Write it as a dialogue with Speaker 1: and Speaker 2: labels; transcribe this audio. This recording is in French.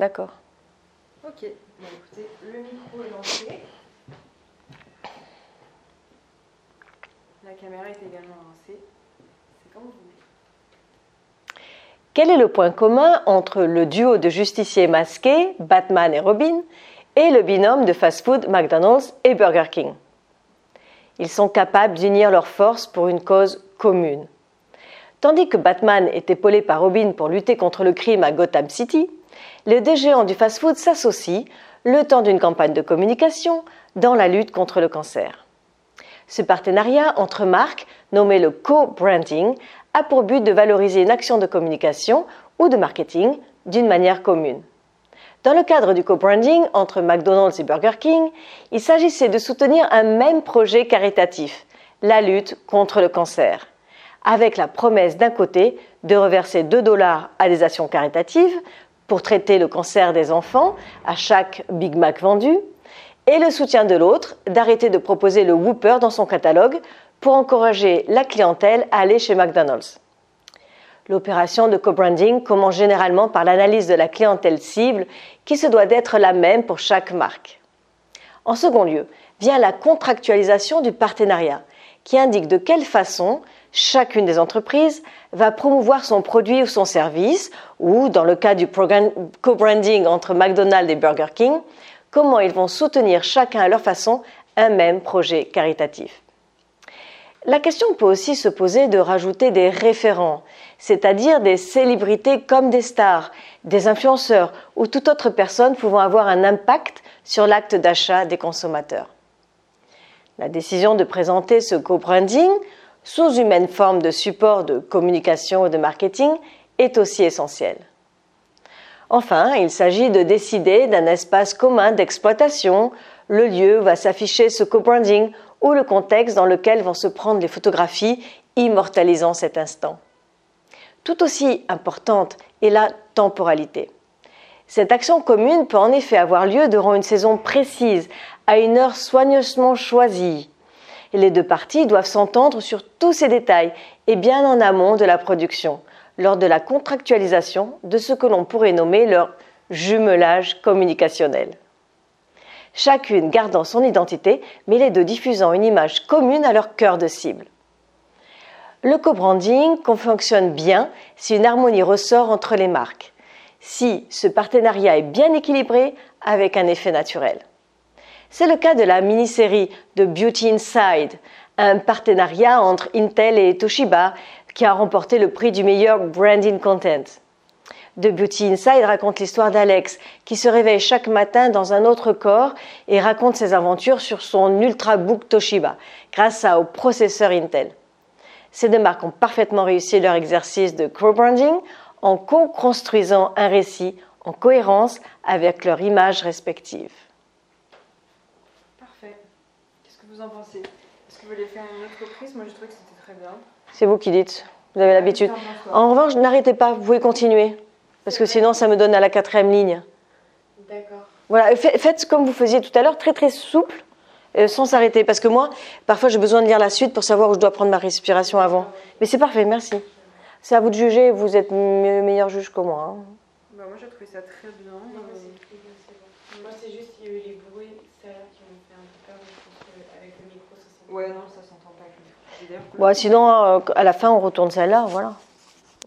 Speaker 1: D'accord.
Speaker 2: Ok, bon, écoutez, le micro est lancé. La caméra est également lancée. C'est comme vous voulez.
Speaker 1: Quel est le point commun entre le duo de justiciers masqués, Batman et Robin, et le binôme de fast-food McDonald's et Burger King? Ils sont capables d'unir leurs forces pour une cause commune. Tandis que Batman est épaulé par Robin pour lutter contre le crime à Gotham City, les deux géants du fast-food s'associent, le temps d'une campagne de communication, dans la lutte contre le cancer. Ce partenariat entre marques, nommé le co-branding, a pour but de valoriser une action de communication ou de marketing d'une manière commune. Dans le cadre du co-branding entre McDonald's et Burger King, il s'agissait de soutenir un même projet caritatif, la lutte contre le cancer, avec la promesse d'un côté de reverser 2 dollars à des actions caritatives pour traiter le cancer des enfants à chaque Big Mac vendu, et le soutien de l'autre d'arrêter de proposer le Whooper dans son catalogue pour encourager la clientèle à aller chez McDonald's. L'opération de co-branding commence généralement par l'analyse de la clientèle cible qui se doit d'être la même pour chaque marque. En second lieu, vient la contractualisation du partenariat qui indique de quelle façon chacune des entreprises va promouvoir son produit ou son service, ou dans le cas du co-branding entre McDonald's et Burger King, comment ils vont soutenir chacun à leur façon un même projet caritatif. La question peut aussi se poser de rajouter des référents, c'est-à-dire des célébrités comme des stars, des influenceurs ou toute autre personne pouvant avoir un impact sur l'acte d'achat des consommateurs. La décision de présenter ce co-branding sous une même forme de support de communication ou de marketing est aussi essentielle. Enfin, il s'agit de décider d'un espace commun d'exploitation, le lieu où va s'afficher ce co-branding ou le contexte dans lequel vont se prendre les photographies immortalisant cet instant. Tout aussi importante est la temporalité. Cette action commune peut en effet avoir lieu durant une saison précise, à une heure soigneusement choisie. Les deux parties doivent s'entendre sur tous ces détails et bien en amont de la production, lors de la contractualisation de ce que l'on pourrait nommer leur jumelage communicationnel. Chacune gardant son identité, mais les deux diffusant une image commune à leur cœur de cible. Le co-branding fonctionne bien si une harmonie ressort entre les marques, si ce partenariat est bien équilibré avec un effet naturel. C'est le cas de la mini-série de Beauty Inside, un partenariat entre Intel et Toshiba qui a remporté le prix du meilleur branding content. The Beauty Inside raconte l'histoire d'Alex qui se réveille chaque matin dans un autre corps et raconte ses aventures sur son Ultrabook Toshiba grâce au processeur Intel. Ces deux marques ont parfaitement réussi leur exercice de co-branding en co-construisant un récit en cohérence avec leurs images respectives.
Speaker 2: Vous en pensez Est-ce que vous voulez faire une autre prise Moi, je trouvais que c'était très bien.
Speaker 1: C'est vous qui dites. Vous avez l'habitude. En revanche, n'arrêtez pas. Vous pouvez continuer. Parce que sinon, ça me donne à la quatrième ligne.
Speaker 2: D'accord.
Speaker 1: Voilà, faites comme vous faisiez tout à l'heure, très très souple, euh, sans s'arrêter. Parce que moi, parfois, j'ai besoin de lire la suite pour savoir où je dois prendre ma respiration avant. Mais c'est parfait, merci. C'est à vous de juger. Vous êtes meilleur juge que moi. Hein.
Speaker 2: Bah, moi, j'ai trouvé ça très bien.
Speaker 3: Moi, c'est juste qu'il y a eu les bruits qui m'ont fait un peu peur. Avec le micro, ça
Speaker 2: Ouais, non, ça s'entend pas.
Speaker 1: Bon, sinon, euh, à la fin, on retourne celle-là, voilà.